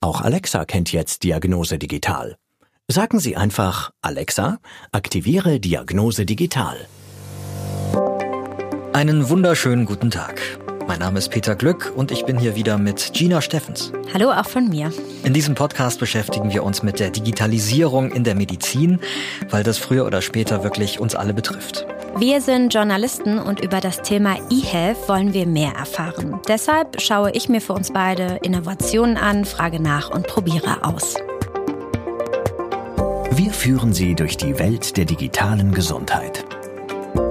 Auch Alexa kennt jetzt Diagnose Digital. Sagen Sie einfach, Alexa, aktiviere Diagnose Digital. Einen wunderschönen guten Tag. Mein Name ist Peter Glück und ich bin hier wieder mit Gina Steffens. Hallo auch von mir. In diesem Podcast beschäftigen wir uns mit der Digitalisierung in der Medizin, weil das früher oder später wirklich uns alle betrifft. Wir sind Journalisten und über das Thema eHealth wollen wir mehr erfahren. Deshalb schaue ich mir für uns beide Innovationen an, frage nach und probiere aus. Wir führen Sie durch die Welt der digitalen Gesundheit.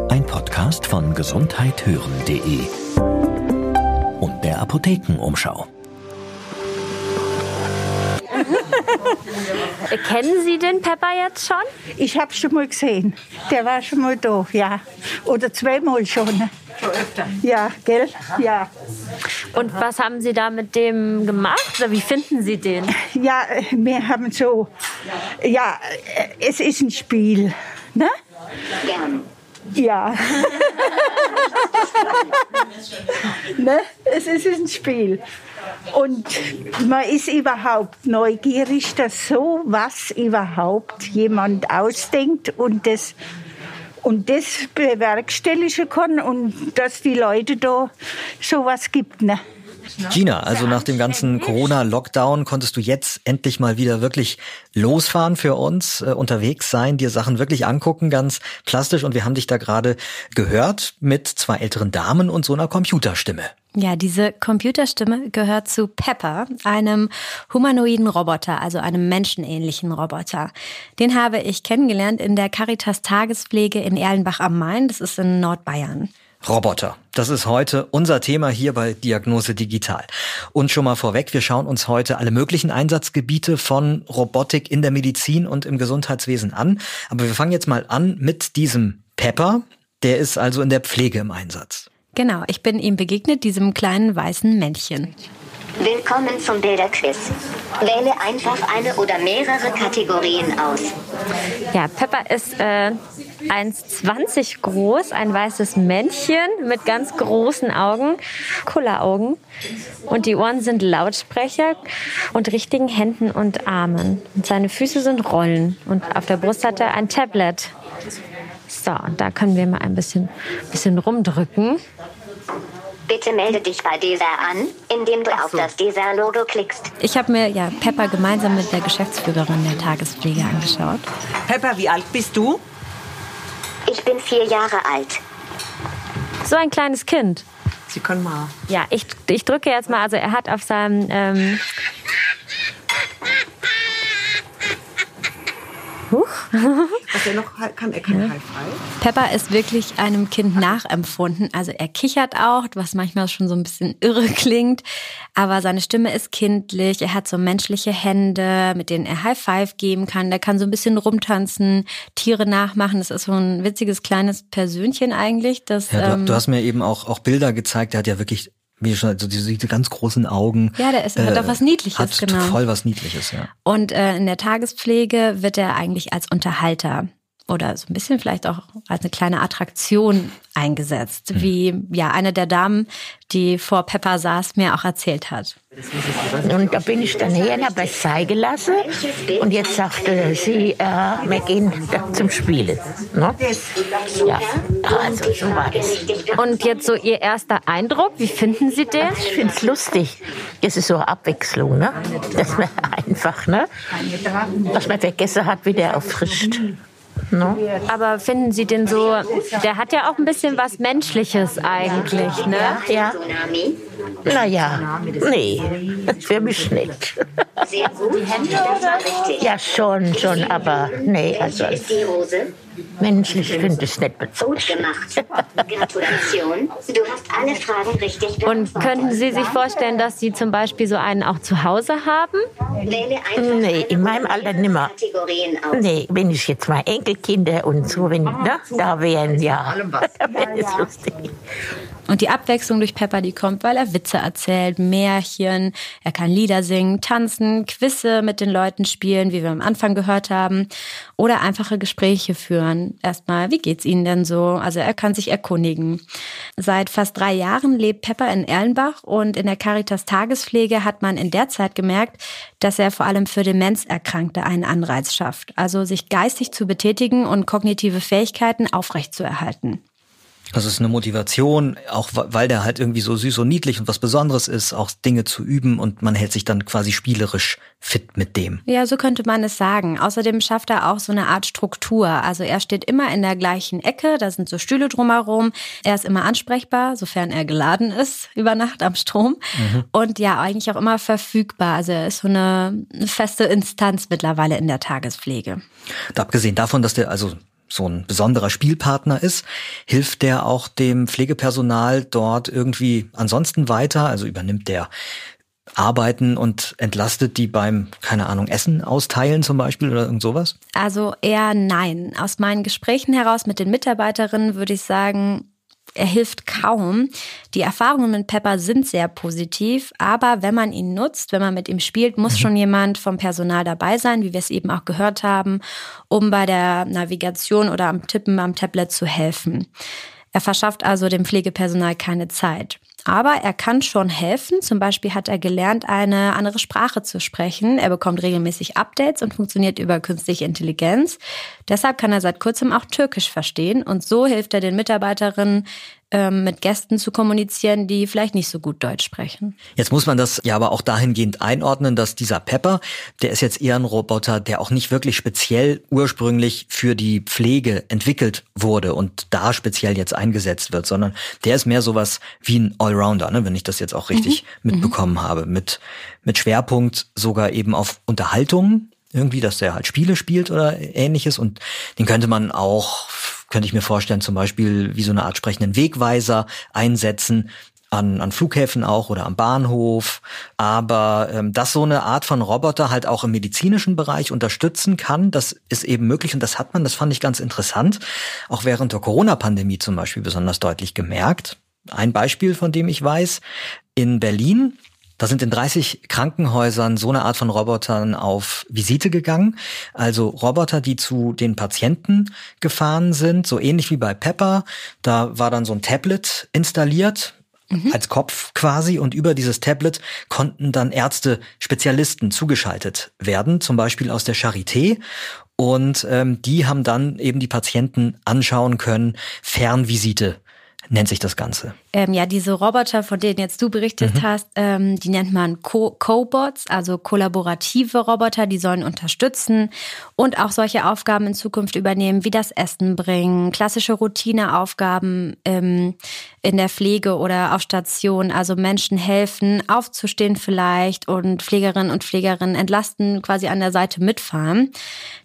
Ein Podcast von gesundheithören.de und der Apothekenumschau. Kennen Sie den Pepper jetzt schon? Ich habe schon mal gesehen. Der war schon mal da, ja. Oder zweimal schon. Schon öfter? Ja, gell? Ja. Und was haben Sie da mit dem gemacht? Oder wie finden Sie den? Ja, wir haben so. Ja, es ist ein Spiel. Ne? Gern. Ja. ne? Es ist ein Spiel. Und man ist überhaupt neugierig, dass so was überhaupt jemand ausdenkt und das, und das bewerkstelligen kann und dass die Leute da sowas gibt. Ne? Gina, also nach dem ganzen Corona-Lockdown konntest du jetzt endlich mal wieder wirklich losfahren für uns, äh, unterwegs sein, dir Sachen wirklich angucken, ganz plastisch. Und wir haben dich da gerade gehört mit zwei älteren Damen und so einer Computerstimme. Ja, diese Computerstimme gehört zu Pepper, einem humanoiden Roboter, also einem menschenähnlichen Roboter. Den habe ich kennengelernt in der Caritas Tagespflege in Erlenbach am Main, das ist in Nordbayern. Roboter. Das ist heute unser Thema hier bei Diagnose Digital. Und schon mal vorweg, wir schauen uns heute alle möglichen Einsatzgebiete von Robotik in der Medizin und im Gesundheitswesen an. Aber wir fangen jetzt mal an mit diesem Pepper. Der ist also in der Pflege im Einsatz. Genau, ich bin ihm begegnet, diesem kleinen weißen Männchen. Willkommen zum Bilderquiz. Wähle einfach eine oder mehrere Kategorien aus. Ja, Pepper ist äh, 1,20 groß, ein weißes Männchen mit ganz großen Augen, Kulleraugen. Und die Ohren sind Lautsprecher und richtigen Händen und Armen. Und seine Füße sind Rollen. Und auf der Brust hat er ein Tablet. So, und da können wir mal ein bisschen, bisschen rumdrücken. Bitte melde dich bei DESA an, indem du so. auf das DESA-Logo klickst. Ich habe mir ja Pepper gemeinsam mit der Geschäftsführerin der Tagespflege angeschaut. Pepper, wie alt bist du? Ich bin vier Jahre alt. So ein kleines Kind. Sie können mal. Ja, ich, ich drücke jetzt mal. Also er hat auf seinem ähm, Huch. Was er noch kann, er kann ja. High Five. Pepper ist wirklich einem Kind nachempfunden. Also er kichert auch, was manchmal schon so ein bisschen irre klingt. Aber seine Stimme ist kindlich. Er hat so menschliche Hände, mit denen er High Five geben kann. Der kann so ein bisschen rumtanzen, Tiere nachmachen. Das ist so ein witziges kleines Persönchen eigentlich. Das, ja, du, ähm, du hast mir eben auch, auch Bilder gezeigt. Der hat ja wirklich wie schon, also diese, diese ganz großen Augen. Ja, der ist, äh, hat auch was Niedliches, hat genau. Voll was Niedliches, ja. Und äh, in der Tagespflege wird er eigentlich als Unterhalter oder so ein bisschen vielleicht auch als eine kleine Attraktion eingesetzt, mhm. wie ja eine der Damen, die vor Pepper saß, mir auch erzählt hat. Und da bin ich dann her und habe es zeigen lassen. Und jetzt sagte sie, äh, wir gehen zum Spielen. Ne? Ja, also so war das. Und jetzt so Ihr erster Eindruck, wie finden Sie den? Ich finde es lustig. Das ist so eine Abwechslung, ne? dass man einfach, ne? was man vergessen hat, wie der auffrischt. No? Aber finden Sie den so, der hat ja auch ein bisschen was Menschliches eigentlich, ne? Ja. Naja, nee, für mich nicht. Sehr gut. Die Hände oder? Ja, schon, schon, aber nee, also. Ist die Hose? Menschlich finde ich es nicht bezahlt. Gut gemacht. Gratulation. Du hast alle Fragen richtig Und könnten Sie sich vorstellen, dass Sie zum Beispiel so einen auch zu Hause haben? Nee, in meinem Alter nimmer. Nee, wenn ich jetzt mal Enkelkinder und so, wenn, ne, da wären, ja, da wäre es lustig. Und die Abwechslung durch Pepper, die kommt, weil er Witze erzählt, Märchen, er kann Lieder singen, tanzen, Quizze mit den Leuten spielen, wie wir am Anfang gehört haben, oder einfache Gespräche führen. Erstmal, wie geht's Ihnen denn so? Also er kann sich erkundigen. Seit fast drei Jahren lebt Pepper in Erlenbach und in der Caritas Tagespflege hat man in der Zeit gemerkt, dass er vor allem für Demenzerkrankte einen Anreiz schafft, also sich geistig zu betätigen und kognitive Fähigkeiten aufrechtzuerhalten. Das ist eine Motivation, auch weil der halt irgendwie so süß und niedlich und was Besonderes ist, auch Dinge zu üben und man hält sich dann quasi spielerisch fit mit dem. Ja, so könnte man es sagen. Außerdem schafft er auch so eine Art Struktur. Also er steht immer in der gleichen Ecke, da sind so Stühle drumherum. Er ist immer ansprechbar, sofern er geladen ist über Nacht am Strom. Mhm. Und ja, eigentlich auch immer verfügbar. Also er ist so eine feste Instanz mittlerweile in der Tagespflege. Und abgesehen davon, dass der also so ein besonderer Spielpartner ist, hilft der auch dem Pflegepersonal dort irgendwie ansonsten weiter? Also übernimmt der Arbeiten und entlastet die beim, keine Ahnung, Essen austeilen zum Beispiel oder irgend sowas? Also eher nein. Aus meinen Gesprächen heraus mit den Mitarbeiterinnen würde ich sagen, er hilft kaum. Die Erfahrungen mit Pepper sind sehr positiv, aber wenn man ihn nutzt, wenn man mit ihm spielt, muss mhm. schon jemand vom Personal dabei sein, wie wir es eben auch gehört haben, um bei der Navigation oder am Tippen am Tablet zu helfen. Er verschafft also dem Pflegepersonal keine Zeit. Aber er kann schon helfen. Zum Beispiel hat er gelernt, eine andere Sprache zu sprechen. Er bekommt regelmäßig Updates und funktioniert über künstliche Intelligenz. Deshalb kann er seit kurzem auch Türkisch verstehen. Und so hilft er den Mitarbeiterinnen, ähm, mit Gästen zu kommunizieren, die vielleicht nicht so gut Deutsch sprechen. Jetzt muss man das ja aber auch dahingehend einordnen, dass dieser Pepper, der ist jetzt eher ein Roboter, der auch nicht wirklich speziell ursprünglich für die Pflege entwickelt wurde und da speziell jetzt eingesetzt wird, sondern der ist mehr sowas wie ein Allrounder, ne, wenn ich das jetzt auch richtig mhm. mitbekommen mhm. habe, mit, mit Schwerpunkt sogar eben auf Unterhaltung, irgendwie, dass der halt Spiele spielt oder ähnliches und den könnte man auch könnte ich mir vorstellen, zum Beispiel wie so eine Art sprechenden Wegweiser einsetzen, an, an Flughäfen auch oder am Bahnhof, aber ähm, dass so eine Art von Roboter halt auch im medizinischen Bereich unterstützen kann, das ist eben möglich und das hat man, das fand ich ganz interessant, auch während der Corona-Pandemie zum Beispiel besonders deutlich gemerkt. Ein Beispiel, von dem ich weiß, in Berlin da sind in 30 Krankenhäusern so eine Art von Robotern auf Visite gegangen. Also Roboter, die zu den Patienten gefahren sind, so ähnlich wie bei Pepper. Da war dann so ein Tablet installiert, Mhm. als Kopf quasi und über dieses Tablet konnten dann Ärzte, Spezialisten zugeschaltet werden, zum Beispiel aus der Charité. Und ähm, die haben dann eben die Patienten anschauen können, Fernvisite nennt sich das Ganze. Ähm, ja, diese Roboter, von denen jetzt du berichtet mhm. hast, ähm, die nennt man Co-Bots, also kollaborative Roboter, die sollen unterstützen und auch solche Aufgaben in Zukunft übernehmen, wie das Essen bringen, klassische Routineaufgaben ähm, in der Pflege oder auf Station, also Menschen helfen, aufzustehen vielleicht und Pflegerinnen und Pflegerinnen entlasten, quasi an der Seite mitfahren.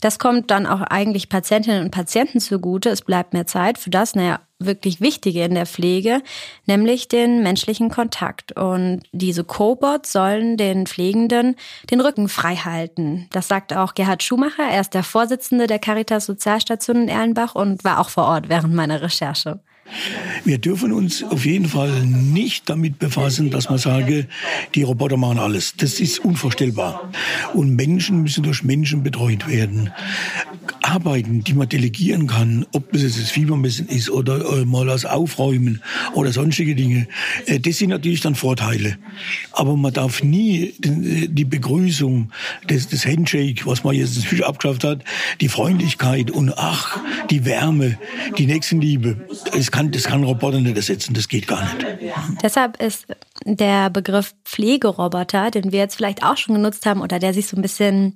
Das kommt dann auch eigentlich Patientinnen und Patienten zugute. Es bleibt mehr Zeit für das, naja, wirklich Wichtige in der Pflege, nämlich den menschlichen Kontakt. Und diese Cobots sollen den Pflegenden den Rücken frei halten. Das sagt auch Gerhard Schumacher. Er ist der Vorsitzende der Caritas Sozialstation in Erlenbach und war auch vor Ort während meiner Recherche. Wir dürfen uns auf jeden Fall nicht damit befassen, dass man sage, die Roboter machen alles. Das ist unvorstellbar. Und Menschen müssen durch Menschen betreut werden. Arbeiten, die man delegieren kann, ob jetzt das Fiebermessen ist oder äh, mal das Aufräumen oder sonstige Dinge, äh, das sind natürlich dann Vorteile. Aber man darf nie äh, die Begrüßung, das, das Handshake, was man jetzt inzwischen abgeschafft hat, die Freundlichkeit und ach, die Wärme, die Nächstenliebe, das kann, das kann Roboter nicht ersetzen, das geht gar nicht. Deshalb ist der Begriff Pflegeroboter, den wir jetzt vielleicht auch schon genutzt haben oder der sich so ein bisschen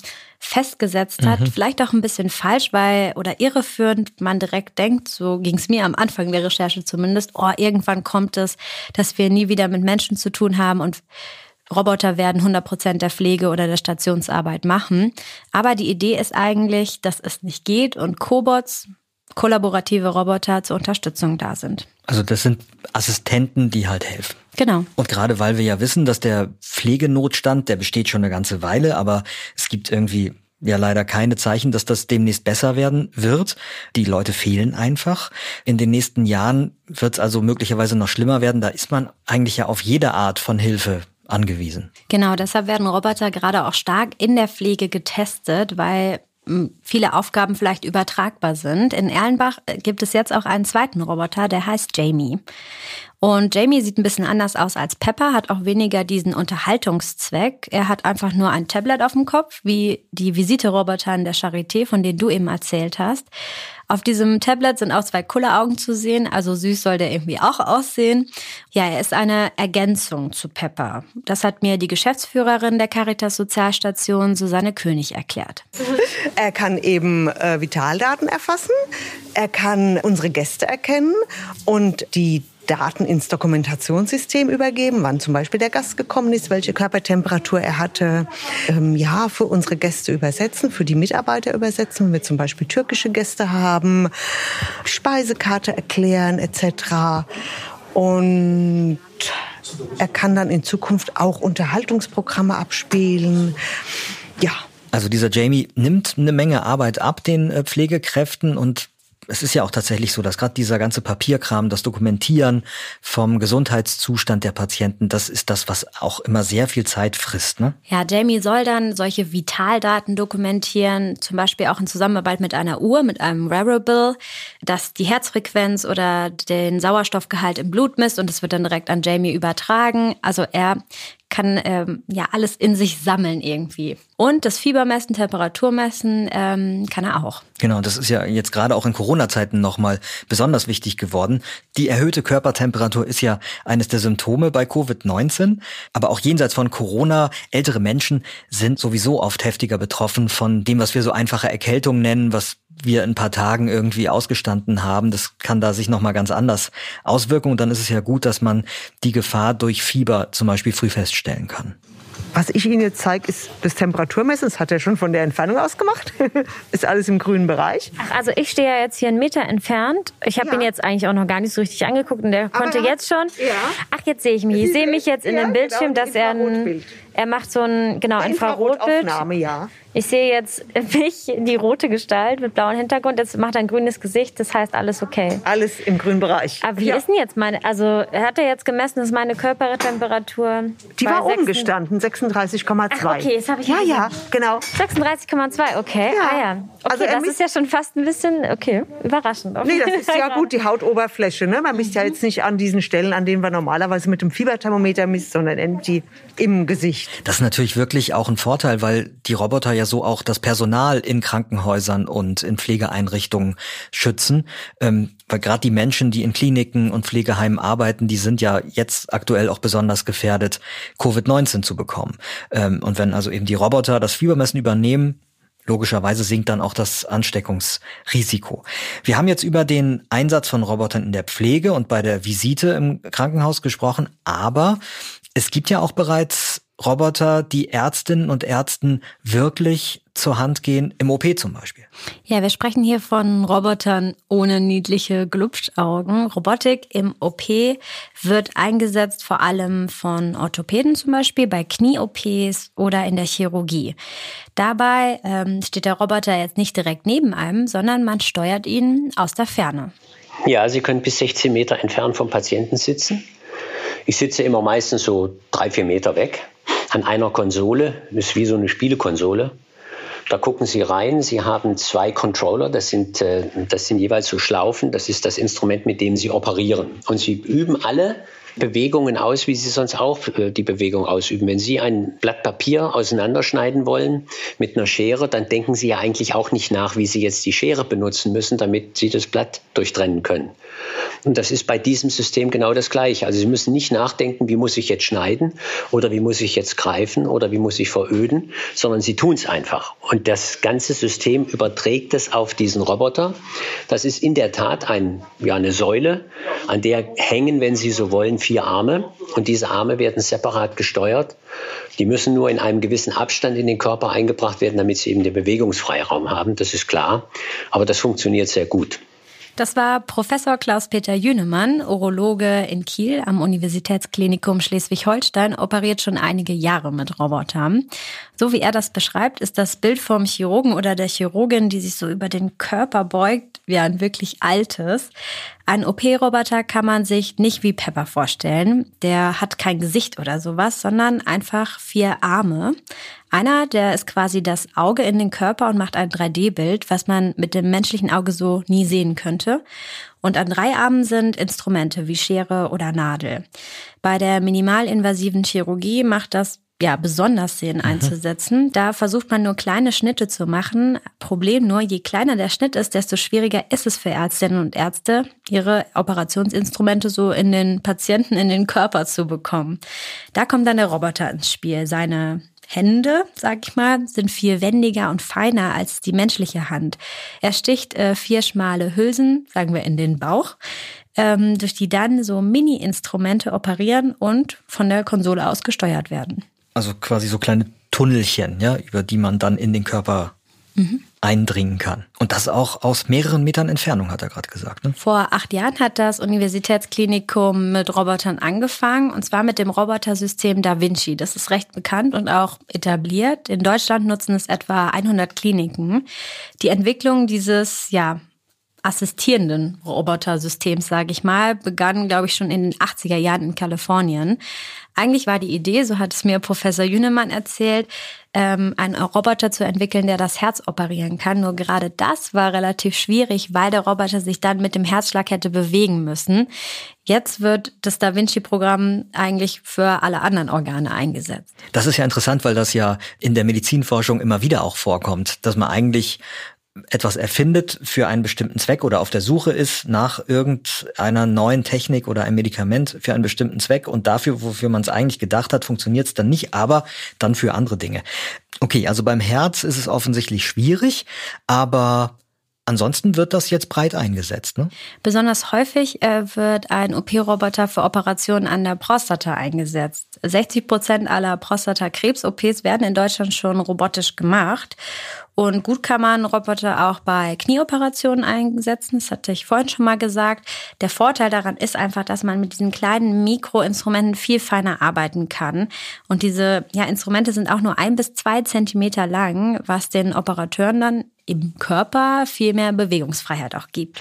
festgesetzt hat, mhm. vielleicht auch ein bisschen falsch, weil oder irreführend man direkt denkt, so ging es mir am Anfang der Recherche zumindest, oh, irgendwann kommt es, dass wir nie wieder mit Menschen zu tun haben und Roboter werden 100 Prozent der Pflege oder der Stationsarbeit machen. Aber die Idee ist eigentlich, dass es nicht geht und Cobots, kollaborative Roboter zur Unterstützung da sind. Also das sind Assistenten, die halt helfen. Genau. Und gerade weil wir ja wissen, dass der Pflegenotstand, der besteht schon eine ganze Weile, aber es gibt irgendwie ja leider keine Zeichen, dass das demnächst besser werden wird. Die Leute fehlen einfach. In den nächsten Jahren wird es also möglicherweise noch schlimmer werden. Da ist man eigentlich ja auf jede Art von Hilfe angewiesen. Genau, deshalb werden Roboter gerade auch stark in der Pflege getestet, weil viele Aufgaben vielleicht übertragbar sind. In Erlenbach äh, gibt es jetzt auch einen zweiten Roboter, der heißt Jamie. Und Jamie sieht ein bisschen anders aus als Pepper, hat auch weniger diesen Unterhaltungszweck. Er hat einfach nur ein Tablet auf dem Kopf, wie die Visiteroboter in der Charité, von denen du eben erzählt hast. Auf diesem Tablet sind auch zwei Kulleraugen zu sehen, also süß soll der irgendwie auch aussehen. Ja, er ist eine Ergänzung zu Pepper. Das hat mir die Geschäftsführerin der Caritas Sozialstation Susanne König erklärt. Er kann eben äh, Vitaldaten erfassen, er kann unsere Gäste erkennen und die Daten ins Dokumentationssystem übergeben, wann zum Beispiel der Gast gekommen ist, welche Körpertemperatur er hatte. Ähm, ja, für unsere Gäste übersetzen, für die Mitarbeiter übersetzen, wenn wir zum Beispiel türkische Gäste haben, Speisekarte erklären etc. Und er kann dann in Zukunft auch Unterhaltungsprogramme abspielen. Ja, also dieser Jamie nimmt eine Menge Arbeit ab den äh, Pflegekräften und es ist ja auch tatsächlich so, dass gerade dieser ganze Papierkram, das Dokumentieren vom Gesundheitszustand der Patienten, das ist das, was auch immer sehr viel Zeit frisst. Ne? Ja, Jamie soll dann solche Vitaldaten dokumentieren, zum Beispiel auch in Zusammenarbeit mit einer Uhr, mit einem Wearable, das die Herzfrequenz oder den Sauerstoffgehalt im Blut misst und es wird dann direkt an Jamie übertragen. Also er kann ähm, ja alles in sich sammeln irgendwie. Und das Fiebermessen, Temperaturmessen ähm, kann er auch. Genau, das ist ja jetzt gerade auch in Corona-Zeiten nochmal besonders wichtig geworden. Die erhöhte Körpertemperatur ist ja eines der Symptome bei Covid-19. Aber auch jenseits von Corona, ältere Menschen sind sowieso oft heftiger betroffen von dem, was wir so einfache Erkältung nennen, was wir in ein paar Tagen irgendwie ausgestanden haben. Das kann da sich nochmal ganz anders auswirken. Und dann ist es ja gut, dass man die Gefahr durch Fieber zum Beispiel früh feststellen kann. Was ich Ihnen jetzt zeige, ist das Temperaturmessen. Das hat er schon von der Entfernung aus gemacht. ist alles im grünen Bereich. Ach, also ich stehe ja jetzt hier einen Meter entfernt. Ich habe ja. ihn jetzt eigentlich auch noch gar nicht so richtig angeguckt und der Aber konnte jetzt schon. Ja. Ach, jetzt sehe ich mich. Ich sehe mich jetzt in dem Bildschirm, genau, dass er ein, er macht so ein genau Infrarotbild. ja. Ich sehe jetzt mich, die rote Gestalt mit blauem Hintergrund. Jetzt macht er ein grünes Gesicht. Das heißt, alles okay. Alles im grünen Bereich. Aber wie ja. ist denn jetzt meine, also hat er jetzt gemessen, dass meine Körpertemperatur Die war oben gestanden, 36,2. Okay, das habe ich Ja, ja, genau. 36,2, okay. Ja. Ah ja. Okay, also das ist ja schon fast ein bisschen, okay, überraschend. Nee, das ist ja gut, die Hautoberfläche. Ne? Man misst ja jetzt nicht an diesen Stellen, an denen wir normalerweise mit dem Fieberthermometer misst, sondern die im Gesicht. Das ist natürlich wirklich auch ein Vorteil, weil die Roboter ja so auch das Personal in Krankenhäusern und in Pflegeeinrichtungen schützen. Ähm, weil gerade die Menschen, die in Kliniken und Pflegeheimen arbeiten, die sind ja jetzt aktuell auch besonders gefährdet, Covid-19 zu bekommen. Ähm, und wenn also eben die Roboter das Fiebermessen übernehmen, Logischerweise sinkt dann auch das Ansteckungsrisiko. Wir haben jetzt über den Einsatz von Robotern in der Pflege und bei der Visite im Krankenhaus gesprochen, aber es gibt ja auch bereits Roboter, die Ärztinnen und Ärzten wirklich zur Hand gehen, im OP zum Beispiel. Ja, wir sprechen hier von Robotern ohne niedliche Glubschaugen. Robotik im OP wird eingesetzt vor allem von Orthopäden zum Beispiel, bei Knie-OPs oder in der Chirurgie. Dabei ähm, steht der Roboter jetzt nicht direkt neben einem, sondern man steuert ihn aus der Ferne. Ja, Sie können bis 16 Meter entfernt vom Patienten sitzen. Ich sitze immer meistens so drei, vier Meter weg an einer Konsole. Das ist wie so eine Spielekonsole. Da gucken Sie rein. Sie haben zwei Controller. Das sind, äh, das sind jeweils so Schlaufen. Das ist das Instrument, mit dem Sie operieren. Und Sie üben alle Bewegungen aus, wie Sie sonst auch äh, die Bewegung ausüben. Wenn Sie ein Blatt Papier auseinanderschneiden wollen mit einer Schere, dann denken Sie ja eigentlich auch nicht nach, wie Sie jetzt die Schere benutzen müssen, damit Sie das Blatt durchtrennen können. Und das ist bei diesem System genau das Gleiche. Also Sie müssen nicht nachdenken, wie muss ich jetzt schneiden oder wie muss ich jetzt greifen oder wie muss ich veröden, sondern Sie tun es einfach. Und das ganze System überträgt es auf diesen Roboter. Das ist in der Tat ein, ja, eine Säule, an der hängen, wenn Sie so wollen, vier Arme und diese Arme werden separat gesteuert. Die müssen nur in einem gewissen Abstand in den Körper eingebracht werden, damit sie eben den Bewegungsfreiraum haben. Das ist klar. Aber das funktioniert sehr gut. Das war Professor Klaus-Peter Jünemann, Urologe in Kiel am Universitätsklinikum Schleswig-Holstein, operiert schon einige Jahre mit Robotern. So wie er das beschreibt, ist das Bild vom Chirurgen oder der Chirurgin, die sich so über den Körper beugt, wie ein wirklich altes. Ein OP-Roboter kann man sich nicht wie Pepper vorstellen. Der hat kein Gesicht oder sowas, sondern einfach vier Arme. Einer, der ist quasi das Auge in den Körper und macht ein 3D-Bild, was man mit dem menschlichen Auge so nie sehen könnte. Und an drei Armen sind Instrumente wie Schere oder Nadel. Bei der minimalinvasiven Chirurgie macht das ja, besonders Sehen mhm. einzusetzen. Da versucht man nur kleine Schnitte zu machen. Problem nur, je kleiner der Schnitt ist, desto schwieriger ist es für Ärztinnen und Ärzte, ihre Operationsinstrumente so in den Patienten, in den Körper zu bekommen. Da kommt dann der Roboter ins Spiel. Seine Hände, sag ich mal, sind viel wendiger und feiner als die menschliche Hand. Er sticht äh, vier schmale Hülsen, sagen wir, in den Bauch, ähm, durch die dann so Mini-Instrumente operieren und von der Konsole aus gesteuert werden. Also quasi so kleine Tunnelchen, ja, über die man dann in den Körper mhm. eindringen kann. Und das auch aus mehreren Metern Entfernung, hat er gerade gesagt. Ne? Vor acht Jahren hat das Universitätsklinikum mit Robotern angefangen, und zwar mit dem Robotersystem Da Vinci. Das ist recht bekannt und auch etabliert. In Deutschland nutzen es etwa 100 Kliniken. Die Entwicklung dieses, ja, assistierenden Robotersystems, sage ich mal, begann, glaube ich, schon in den 80er Jahren in Kalifornien. Eigentlich war die Idee, so hat es mir Professor Jünemann erzählt, ähm, einen Roboter zu entwickeln, der das Herz operieren kann. Nur gerade das war relativ schwierig, weil der Roboter sich dann mit dem Herzschlag hätte bewegen müssen. Jetzt wird das Da Vinci-Programm eigentlich für alle anderen Organe eingesetzt. Das ist ja interessant, weil das ja in der Medizinforschung immer wieder auch vorkommt, dass man eigentlich etwas erfindet für einen bestimmten Zweck oder auf der Suche ist nach irgendeiner neuen Technik oder einem Medikament für einen bestimmten Zweck und dafür, wofür man es eigentlich gedacht hat, funktioniert es dann nicht, aber dann für andere Dinge. Okay, also beim Herz ist es offensichtlich schwierig, aber Ansonsten wird das jetzt breit eingesetzt. Ne? Besonders häufig äh, wird ein OP-Roboter für Operationen an der Prostata eingesetzt. 60 Prozent aller Prostatakrebs-OPs werden in Deutschland schon robotisch gemacht. Und gut kann man Roboter auch bei Knieoperationen einsetzen. Das hatte ich vorhin schon mal gesagt. Der Vorteil daran ist einfach, dass man mit diesen kleinen Mikroinstrumenten viel feiner arbeiten kann. Und diese ja, Instrumente sind auch nur ein bis zwei Zentimeter lang, was den Operateuren dann im Körper viel mehr Bewegungsfreiheit auch gibt.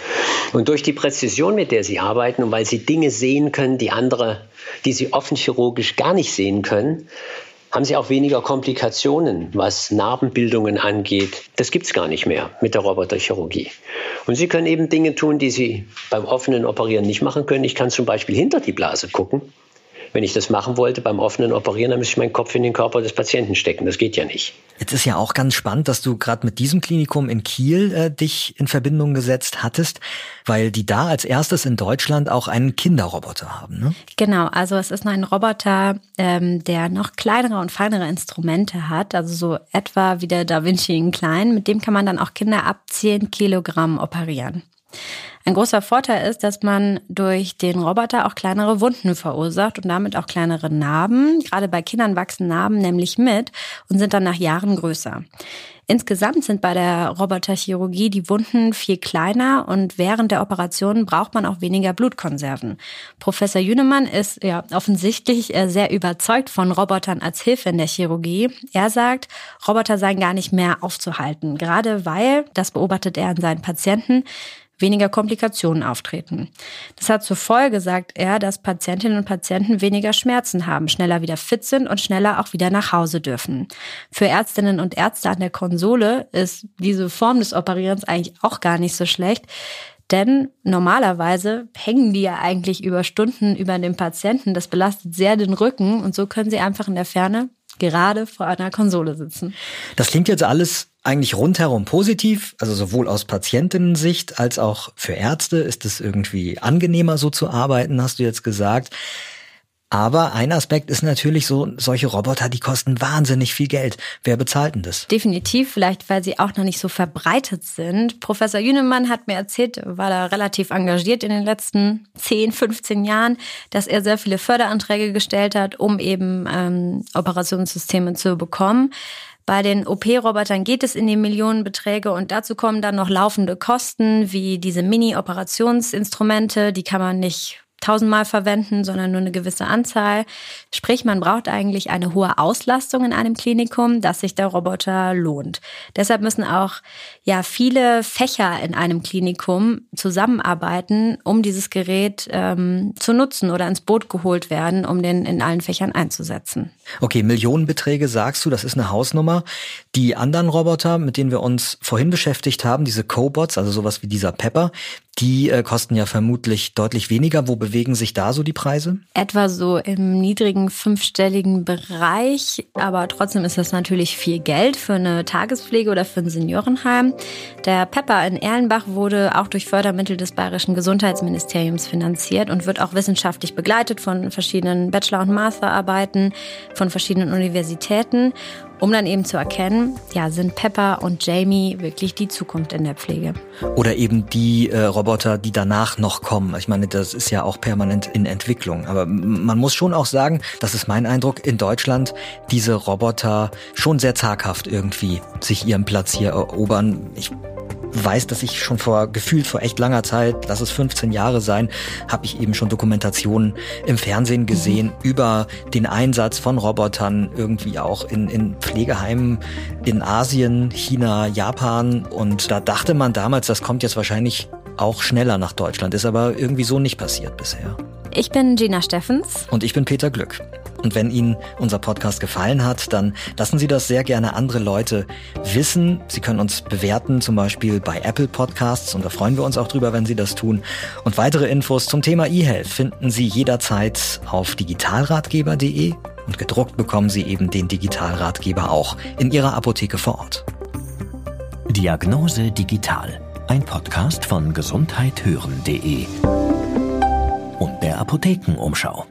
Und durch die Präzision, mit der sie arbeiten und weil sie Dinge sehen können, die andere, die sie offen chirurgisch gar nicht sehen können, haben sie auch weniger Komplikationen, was Narbenbildungen angeht. Das gibt es gar nicht mehr mit der Roboterchirurgie. Und sie können eben Dinge tun, die sie beim offenen Operieren nicht machen können. Ich kann zum Beispiel hinter die Blase gucken wenn ich das machen wollte beim offenen Operieren, dann müsste ich meinen Kopf in den Körper des Patienten stecken. Das geht ja nicht. Jetzt ist ja auch ganz spannend, dass du gerade mit diesem Klinikum in Kiel äh, dich in Verbindung gesetzt hattest, weil die da als erstes in Deutschland auch einen Kinderroboter haben. Ne? Genau, also es ist ein Roboter, ähm, der noch kleinere und feinere Instrumente hat, also so etwa wie der Da Vinci in klein. Mit dem kann man dann auch Kinder ab 10 Kilogramm operieren. Ein großer Vorteil ist, dass man durch den Roboter auch kleinere Wunden verursacht und damit auch kleinere Narben. Gerade bei Kindern wachsen Narben nämlich mit und sind dann nach Jahren größer. Insgesamt sind bei der Roboterchirurgie die Wunden viel kleiner und während der Operation braucht man auch weniger Blutkonserven. Professor Jünemann ist ja offensichtlich äh, sehr überzeugt von Robotern als Hilfe in der Chirurgie. Er sagt, Roboter seien gar nicht mehr aufzuhalten, gerade weil, das beobachtet er an seinen Patienten, weniger Komplikationen auftreten. Das hat zur Folge, sagt er, dass Patientinnen und Patienten weniger Schmerzen haben, schneller wieder fit sind und schneller auch wieder nach Hause dürfen. Für Ärztinnen und Ärzte an der Konsole ist diese Form des Operierens eigentlich auch gar nicht so schlecht. Denn normalerweise hängen die ja eigentlich über Stunden über dem Patienten. Das belastet sehr den Rücken und so können sie einfach in der Ferne gerade vor einer Konsole sitzen. Das klingt jetzt alles eigentlich rundherum positiv, also sowohl aus Patientinnensicht als auch für Ärzte ist es irgendwie angenehmer so zu arbeiten, hast du jetzt gesagt. Aber ein Aspekt ist natürlich so, solche Roboter, die kosten wahnsinnig viel Geld. Wer bezahlt denn das? Definitiv, vielleicht weil sie auch noch nicht so verbreitet sind. Professor Jünemann hat mir erzählt, war da relativ engagiert in den letzten 10, 15 Jahren, dass er sehr viele Förderanträge gestellt hat, um eben ähm, Operationssysteme zu bekommen. Bei den OP-Robotern geht es in die Millionenbeträge und dazu kommen dann noch laufende Kosten wie diese Mini-Operationsinstrumente, die kann man nicht tausendmal verwenden, sondern nur eine gewisse Anzahl. Sprich, man braucht eigentlich eine hohe Auslastung in einem Klinikum, dass sich der Roboter lohnt. Deshalb müssen auch ja viele Fächer in einem Klinikum zusammenarbeiten, um dieses Gerät ähm, zu nutzen oder ins Boot geholt werden, um den in allen Fächern einzusetzen. Okay, Millionenbeträge sagst du, das ist eine Hausnummer. Die anderen Roboter, mit denen wir uns vorhin beschäftigt haben, diese Cobots, also sowas wie dieser Pepper, die äh, kosten ja vermutlich deutlich weniger. Wo sich da so die Preise? Etwa so im niedrigen fünfstelligen Bereich. Aber trotzdem ist das natürlich viel Geld für eine Tagespflege oder für ein Seniorenheim. Der Pepper in Erlenbach wurde auch durch Fördermittel des Bayerischen Gesundheitsministeriums finanziert und wird auch wissenschaftlich begleitet von verschiedenen Bachelor- und Masterarbeiten von verschiedenen Universitäten um dann eben zu erkennen, ja, sind Pepper und Jamie wirklich die Zukunft in der Pflege. Oder eben die äh, Roboter, die danach noch kommen. Ich meine, das ist ja auch permanent in Entwicklung. Aber man muss schon auch sagen, das ist mein Eindruck, in Deutschland diese Roboter schon sehr zaghaft irgendwie sich ihren Platz hier erobern. Ich weiß, dass ich schon vor gefühlt vor echt langer Zeit, lass es 15 Jahre sein, habe ich eben schon Dokumentationen im Fernsehen mhm. gesehen mhm. über den Einsatz von Robotern irgendwie auch in, in Pflegeheimen in Asien, China, Japan und da dachte man damals, das kommt jetzt wahrscheinlich auch schneller nach Deutschland, ist aber irgendwie so nicht passiert bisher. Ich bin Gina Steffens. Und ich bin Peter Glück. Und wenn Ihnen unser Podcast gefallen hat, dann lassen Sie das sehr gerne andere Leute wissen. Sie können uns bewerten, zum Beispiel bei Apple Podcasts. Und da freuen wir uns auch drüber, wenn Sie das tun. Und weitere Infos zum Thema eHealth finden Sie jederzeit auf digitalratgeber.de. Und gedruckt bekommen Sie eben den Digitalratgeber auch in Ihrer Apotheke vor Ort. Diagnose Digital. Ein Podcast von gesundheithören.de und der Apothekenumschau.